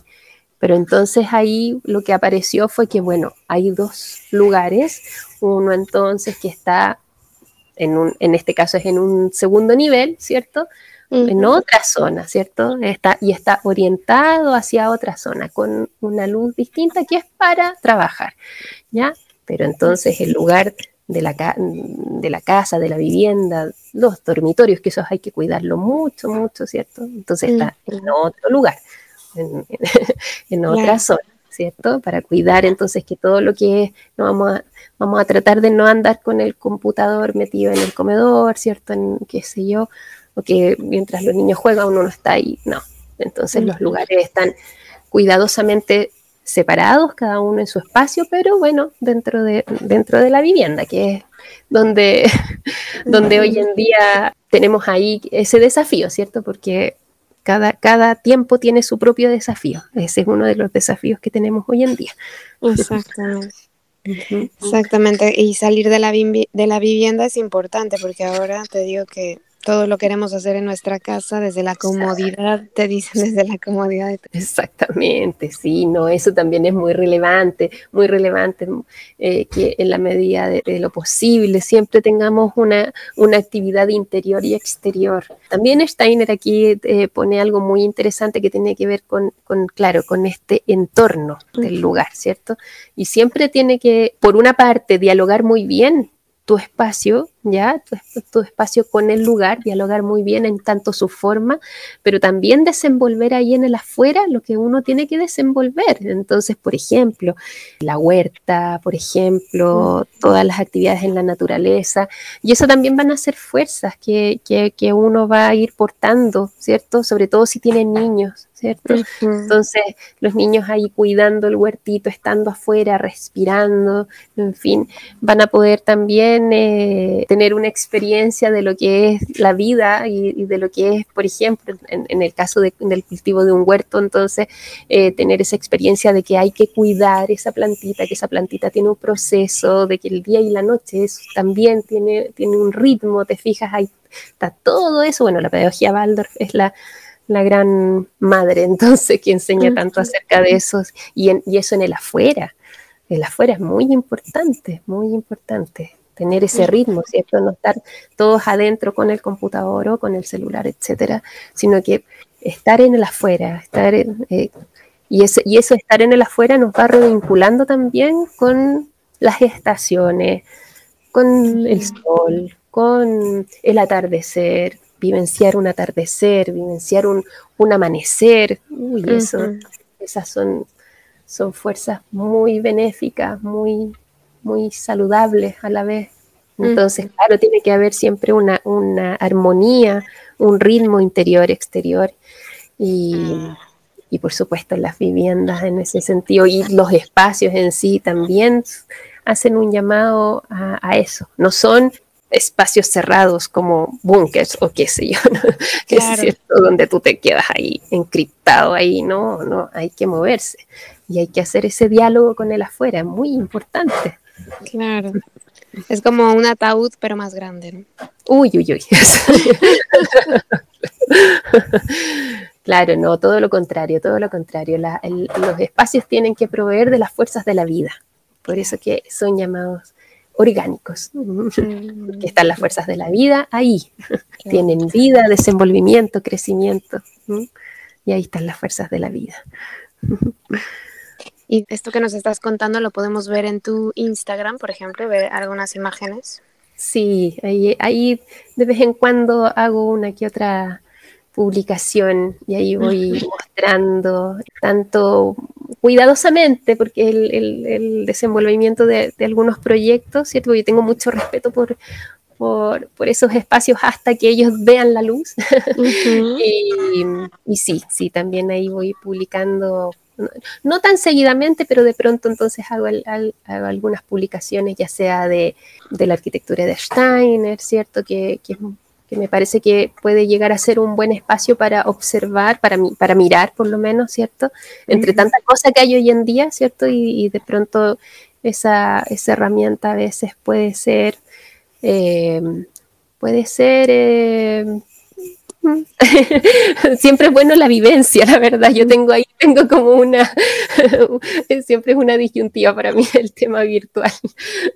Pero entonces ahí lo que apareció fue que, bueno, hay dos lugares, uno entonces que está en, un, en este caso es en un segundo nivel, ¿cierto? en otra zona, ¿cierto? Está, y está orientado hacia otra zona con una luz distinta que es para trabajar, ¿ya? Pero entonces el lugar de la, de la casa, de la vivienda, los dormitorios, que esos hay que cuidarlo mucho, mucho, ¿cierto? Entonces está en otro lugar, en, [LAUGHS] otra zona. ¿cierto? Para cuidar entonces que todo lo que es, no vamos a, vamos a tratar de no andar con el computador metido en el comedor, ¿cierto? En qué sé yo, o que mientras los niños juegan uno no está ahí, no. Entonces los lugares están cuidadosamente separados, cada uno en su espacio, pero bueno, dentro de, dentro de la vivienda, que es donde, [LAUGHS] donde hoy en día tenemos ahí ese desafío, ¿cierto? Porque cada, cada tiempo tiene su propio desafío. Ese es uno de los desafíos que tenemos hoy en día. Exactamente. [LAUGHS] Exactamente, y salir de la, de la vivienda es importante porque ahora te digo que todo lo queremos hacer en nuestra casa desde la comodidad, te dicen desde la comodidad. Exactamente, sí, no, eso también es muy relevante, muy relevante eh, que en la medida de, lo posible siempre tengamos una, una actividad interior y exterior. También Steiner aquí eh, pone algo muy interesante que tiene que ver con, con, claro, con este entorno del lugar, ¿cierto? Y siempre tiene que, por una parte, dialogar muy bien tu espacio, ya, tu, espacio con el lugar, dialogar muy bien en tanto su forma, pero también desenvolver ahí en el afuera lo que uno tiene que desenvolver. Entonces, por ejemplo, la huerta, por ejemplo, todas las actividades en la naturaleza, y eso también van a ser fuerzas que, que, que uno va a ir portando, ¿cierto? Sobre todo si tiene niños, ¿cierto? Entonces, los niños ahí cuidando el huertito, estando afuera, respirando, en fin, van a poder también eh, tener una experiencia de lo que es la vida y, de lo que es, por ejemplo, en, el caso del cultivo de un huerto, entonces, eh, tener esa experiencia de que hay que cuidar esa plantita, que esa plantita tiene un proceso, de que el día y la noche también tiene, tiene un ritmo, te fijas, ahí está todo eso, bueno, la pedagogía Waldorf es la la gran madre, [LAUGHS] entonces, que enseña tanto acerca de eso, y, eso en el afuera. El afuera es muy importante, muy importante, tener ese ritmo, ¿cierto? No estar todos adentro con el computador o con el celular, etcétera, sino que estar en el afuera, estar eh, y, ese, y eso estar en el afuera nos va revinculando también con las estaciones, con el sol, con el atardecer, vivenciar un atardecer, vivenciar un, amanecer. Uy, eso, esas son, son fuerzas muy benéficas, muy, muy saludables a la vez. Entonces, claro, tiene que haber siempre una, una armonía, un ritmo interior-exterior y, y, por supuesto las viviendas en ese sentido y los espacios en sí también hacen un llamado a, a eso. No son espacios cerrados como búnkers o qué sé yo, [LAUGHS] es cierto, donde tú te quedas ahí encriptado ahí, no, no, hay que moverse y hay que hacer ese diálogo con el afuera, muy importante. Claro. [LAUGHS] Es como un ataúd, pero más grande, ¿no? Uy, uy, uy. [LAUGHS] claro, no, todo lo contrario, todo lo contrario. los espacios tienen que proveer de las fuerzas de la vida. Por eso que son llamados orgánicos, que están las fuerzas de la vida ahí, tienen vida, desenvolvimiento, crecimiento, y ahí están las fuerzas de la vida. Y esto que nos estás contando lo podemos ver en tu Instagram, por ejemplo, ver algunas imágenes. Sí, ahí, ahí de vez en cuando hago una que otra publicación y ahí voy mostrando tanto cuidadosamente, porque el, desenvolvimiento de, algunos proyectos, ¿cierto? Yo tengo mucho respeto por, por, esos espacios hasta que ellos vean la luz. [LAUGHS] y, sí, sí, también ahí voy publicando, no, tan seguidamente, pero de pronto entonces hago, algunas publicaciones, ya sea de, la arquitectura de Steiner, ¿cierto? Que, que me parece que puede llegar a ser un buen espacio para observar, para, para mirar por lo menos, ¿cierto? Entre tantas cosas que hay hoy en día, ¿cierto? Y, de pronto esa, herramienta a veces puede ser, eh, puede ser... Eh, [LAUGHS] siempre es bueno la vivencia, la verdad. Yo tengo ahí, tengo como una, [LAUGHS] siempre es una disyuntiva para mí el tema virtual.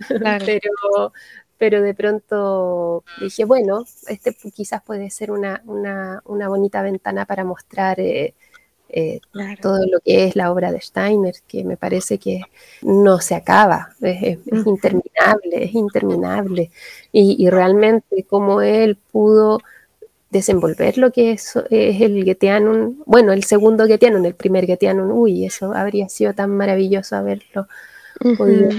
Pero, pero de pronto dije, bueno, este quizás puede ser una, bonita ventana para mostrar eh, eh, todo lo que es la obra de Steiner, que me parece que no se acaba, es, interminable, es interminable. Y, realmente como él pudo desenvolver lo que es, el Getianum, bueno, el segundo Getianum, el primer Getianum, uy, eso habría sido tan maravilloso haberlo podido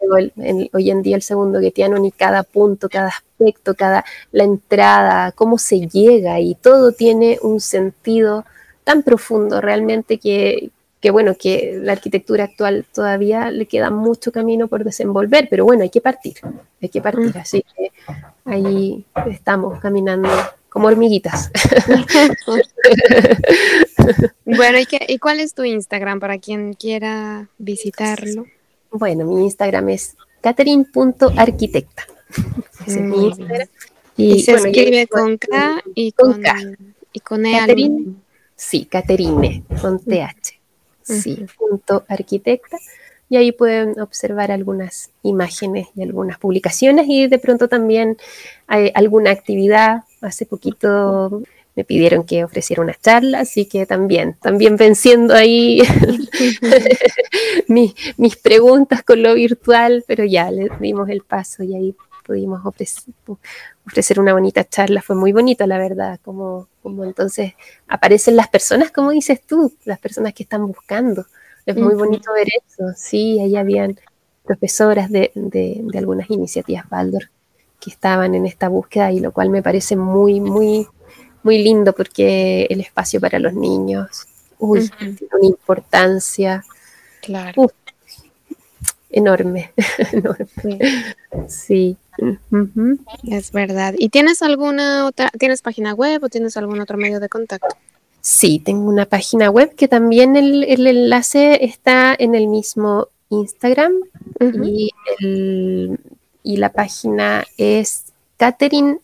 pero hoy en día el segundo Getianum y cada punto, cada aspecto, cada la entrada, cómo se llega y todo tiene un sentido tan profundo realmente que, que bueno, que la arquitectura actual todavía le queda mucho camino por desenvolver, pero bueno, hay que partir, hay que partir, así que ahí estamos caminando como hormiguitas. [LAUGHS] bueno, ¿y, ¿y, cuál es tu Instagram para quien quiera visitarlo? Bueno, mi Instagram es catherine.arquitecta. es mi Instagram. Y, se escribe con K y con, K. Y con E. sí, Caterine, con TH. Sí, punto arquitecta. Y ahí pueden observar algunas imágenes y algunas publicaciones y de pronto también hay alguna actividad. Hace poquito me pidieron que ofreciera una charla, así que también, también venciendo ahí [LAUGHS] mis, preguntas con lo virtual, pero ya le dimos el paso y ahí pudimos ofrecer, ofrecer una bonita charla, fue muy bonito la verdad, como, como entonces aparecen las personas, como dices tú, las personas que están buscando. Es muy bonito ver eso, sí, ahí habían profesoras de, de, de algunas iniciativas Baldor que estaban en esta búsqueda y lo cual me parece muy, muy muy lindo porque el espacio para los niños, uy, tiene una importancia claro. [LAUGHS] enorme, Sí. Es verdad. ¿Y tienes alguna otra, tienes página web o tienes algún otro medio de contacto? Sí, tengo una página web que también el, enlace está en el mismo Instagram y, y, la página es Catherine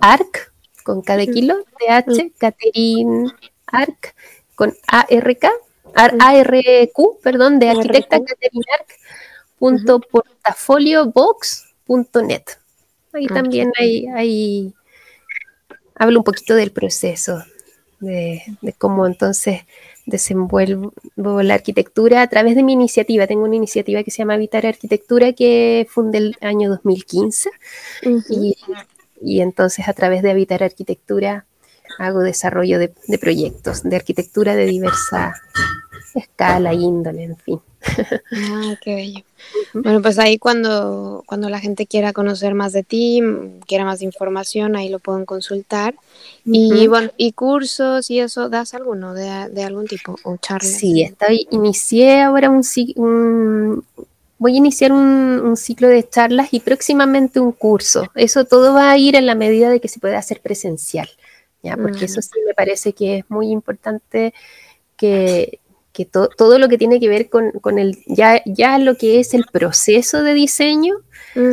Arc con K de kilo, TH, Catherine Arc, con ARK, ARQ, perdón, de arquitecta Catherine Arc, punto portafoliobox.net. Ahí también hay, hablo un poquito del proceso, de, cómo entonces desenvuelvo la arquitectura a través de mi iniciativa. Tengo una iniciativa que se llama Habitar Arquitectura que fundé el año 2015 y y entonces a través de Habitar Arquitectura hago desarrollo de, proyectos de arquitectura de diversa escala, índole, en fin. Ah, qué bello. Bueno, pues ahí cuando, cuando la gente quiera conocer más de ti, quiera más información, ahí lo pueden consultar. Y bueno, y cursos y eso, ¿das alguno de, algún tipo o charlas? Sí, estoy, inicié ahora un, un, voy a iniciar un, ciclo de charlas y próximamente un curso. Eso todo va a ir en la medida de que se pueda hacer presencial, ¿ya? porque eso sí me parece que es muy importante que, todo lo que tiene que ver con, el, ya, ya lo que es el proceso de diseño,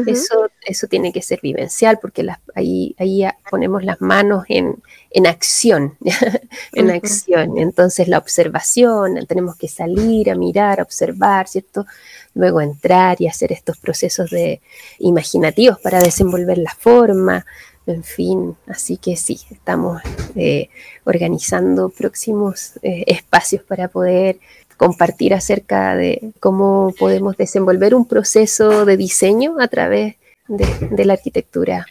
eso, eso tiene que ser vivencial, porque ahí, ahí ponemos las manos en, acción, [LAUGHS] en acción. Entonces la observación, tenemos que salir a mirar, a observar, ¿cierto? Luego entrar y hacer estos procesos de imaginativos para desenvolver la forma, en fin, así que sí, estamos eh, organizando próximos eh, espacios para poder compartir acerca de cómo podemos desenvolver un proceso de diseño a través de, la arquitectura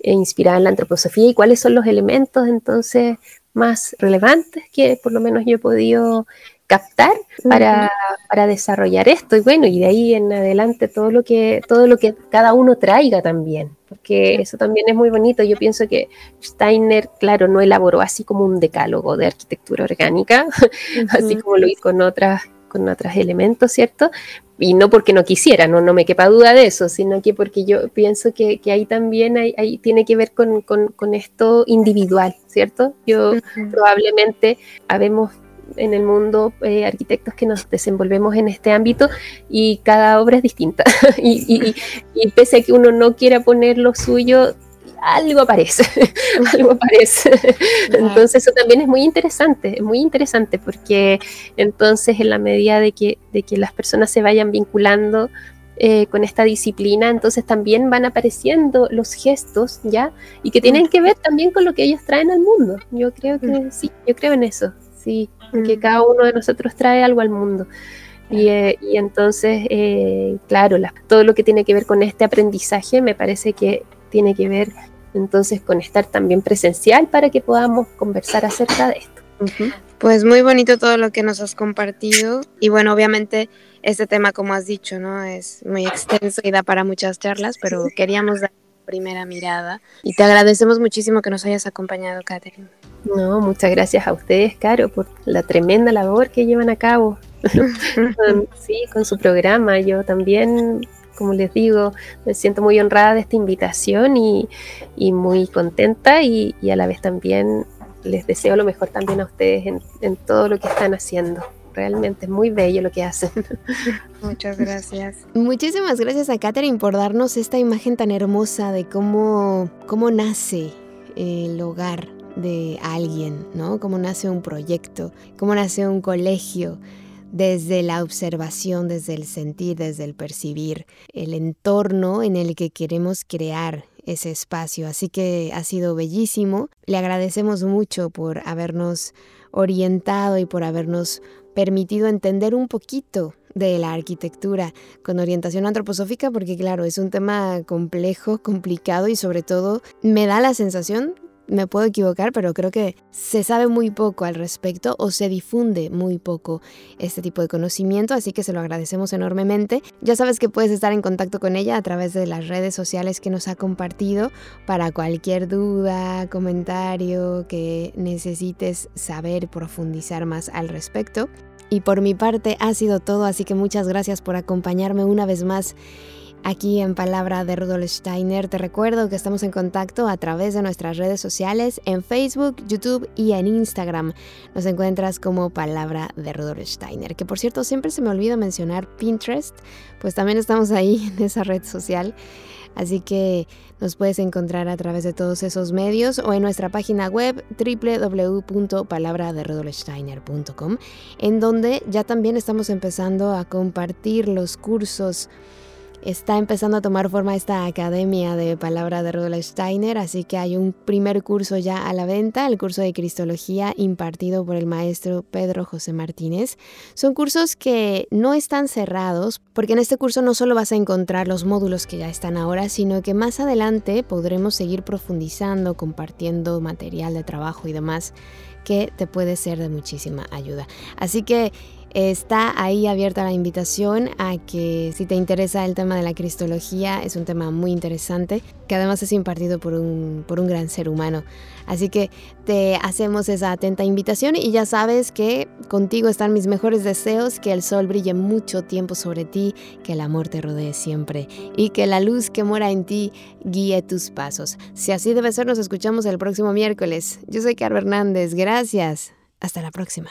e inspirada en la antroposofía. Y cuáles son los elementos entonces más relevantes que por lo menos yo he podido captar para, para, desarrollar esto. Y bueno y de ahí en adelante todo lo que todo lo que cada uno traiga también porque eso también es muy bonito. Yo pienso que Steiner claro no elaboró así como un decálogo de arquitectura orgánica [LAUGHS] así como lo hizo con otras con otros elementos cierto y no porque no quisiera no no me quepa duda de eso sino que porque yo pienso que, que ahí también hay, tiene que ver con, con, con, esto individual cierto yo probablemente habemos en el mundo eh, arquitectos que nos desenvolvemos en este ámbito y cada obra es distinta. [LAUGHS] y, pese a que uno no quiera poner lo suyo, algo aparece, [LAUGHS] algo aparece. Entonces eso también es muy interesante, es muy interesante porque entonces en la medida de que, de que las personas se vayan vinculando eh, con esta disciplina, entonces también van apareciendo los gestos, ¿ya? Y que tienen que ver también con lo que ellos traen al mundo. Yo creo que sí, yo creo en eso sí, que mm. cada uno de nosotros trae algo al mundo. Y, eh, entonces, eh, claro, todo lo que tiene que ver con este aprendizaje me parece que tiene que ver entonces con estar también presencial para que podamos conversar acerca de esto. Pues muy bonito todo lo que nos has compartido y bueno, obviamente este tema, como has dicho, ¿no? Es muy extenso y da para muchas charlas, pero queríamos dar primera mirada y te agradecemos muchísimo que nos hayas acompañado, Catherine. No, muchas gracias a ustedes, Caro, por la tremenda labor que llevan a cabo. [LAUGHS] sí, con su programa. Yo también, como les digo, me siento muy honrada de esta invitación y, muy contenta y, a la vez también les deseo lo mejor también a ustedes en, todo lo que están haciendo realmente es muy bello lo que hacen. [LAUGHS] Muchas gracias. Muchísimas gracias a Catherine por darnos esta imagen tan hermosa de cómo, cómo nace el hogar de alguien, ¿no? Cómo nace un proyecto, cómo nace un colegio, desde la observación, desde el sentir, desde el percibir, el entorno en el que queremos crear ese espacio. Así que ha sido bellísimo. Le agradecemos mucho por habernos orientado y por habernos permitido entender un poquito de la arquitectura con orientación antroposófica, porque claro, es un tema complejo, complicado y sobre todo me da la sensación me puedo equivocar, pero creo que se sabe muy poco al respecto o se difunde muy poco este tipo de conocimiento, así que se lo agradecemos enormemente. Ya sabes que puedes estar en contacto con ella a través de las redes sociales que nos ha compartido para cualquier duda, comentario que necesites saber, profundizar más al respecto. Y por mi parte ha sido todo, así que muchas gracias por acompañarme una vez más Aquí en Palabra de Rudolf Steiner te recuerdo que estamos en contacto a través de nuestras redes sociales en Facebook, YouTube y en Instagram. Nos encuentras como Palabra de Rudolf Steiner, que por cierto siempre se me olvida mencionar Pinterest, pues también estamos ahí [LAUGHS] en esa red social. Así que nos puedes encontrar a través de todos esos medios o en nuestra página web www.palabraderudolfsteiner.com, en donde ya también estamos empezando a compartir los cursos está empezando a tomar forma esta academia de palabra de Rudolf Steiner, así que hay un primer curso ya a la venta, el curso de Cristología impartido por el maestro Pedro José Martínez. Son cursos que no están cerrados, porque en este curso no solo vas a encontrar los módulos que ya están ahora, sino que más adelante podremos seguir profundizando, compartiendo material de trabajo y demás que te puede ser de muchísima ayuda. Así que Está ahí abierta la invitación a que si te interesa el tema de la cristología, es un tema muy interesante, que además es impartido por un, por un gran ser humano. Así que te hacemos esa atenta invitación y ya sabes que contigo están mis mejores deseos, que el sol brille mucho tiempo sobre ti, que el amor te rodee siempre y que la luz que mora en ti guíe tus pasos. Si así debe ser, nos escuchamos el próximo miércoles. Yo soy Carlos Hernández, gracias. Hasta la próxima.